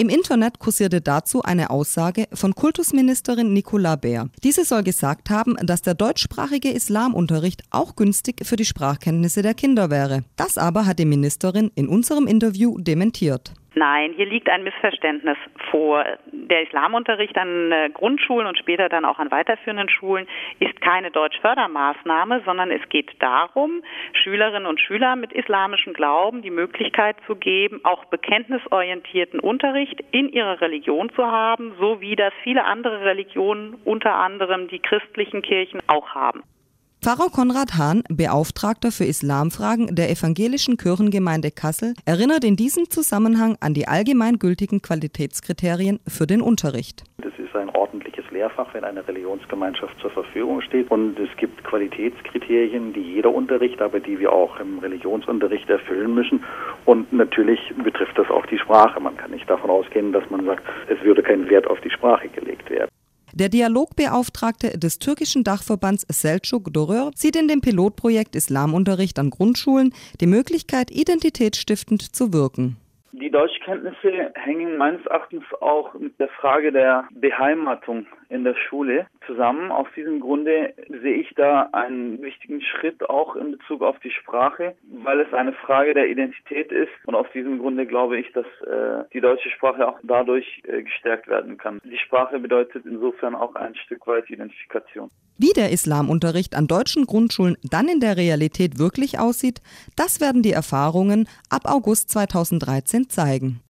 Im Internet kursierte dazu eine Aussage von Kultusministerin Nicola Bär. Diese soll gesagt haben, dass der deutschsprachige Islamunterricht auch günstig für die Sprachkenntnisse der Kinder wäre. Das aber hat die Ministerin in unserem Interview dementiert. Nein, hier liegt ein Missverständnis vor. Der Islamunterricht an äh, Grundschulen und später dann auch an weiterführenden Schulen ist keine Deutschfördermaßnahme, sondern es geht darum, Schülerinnen und Schülern mit islamischem Glauben die Möglichkeit zu geben, auch bekenntnisorientierten Unterricht in ihrer Religion zu haben, so wie das viele andere Religionen, unter anderem die christlichen Kirchen, auch haben. Pfarrer Konrad Hahn, Beauftragter für Islamfragen der evangelischen Kirchengemeinde Kassel, erinnert in diesem Zusammenhang an die allgemeingültigen Qualitätskriterien für den Unterricht. Das ist ein ordentliches Lehrfach, wenn eine Religionsgemeinschaft zur Verfügung steht. Und es gibt Qualitätskriterien, die jeder Unterricht, aber die wir auch im Religionsunterricht erfüllen müssen. Und natürlich betrifft das auch die Sprache. Man kann nicht davon ausgehen, dass man sagt, es würde kein Wert auf die Sprache gelegt. Der Dialogbeauftragte des türkischen Dachverbands Selçuk Dorör sieht in dem Pilotprojekt Islamunterricht an Grundschulen die Möglichkeit, identitätsstiftend zu wirken. Die Deutschkenntnisse hängen meines Erachtens auch mit der Frage der Beheimatung in der Schule zusammen. Aus diesem Grunde sehe ich da einen wichtigen Schritt auch in Bezug auf die Sprache, weil es eine Frage der Identität ist. Und aus diesem Grunde glaube ich, dass äh, die deutsche Sprache auch dadurch äh, gestärkt werden kann. Die Sprache bedeutet insofern auch ein Stück weit Identifikation. Wie der Islamunterricht an deutschen Grundschulen dann in der Realität wirklich aussieht, das werden die Erfahrungen ab August 2013 zeigen.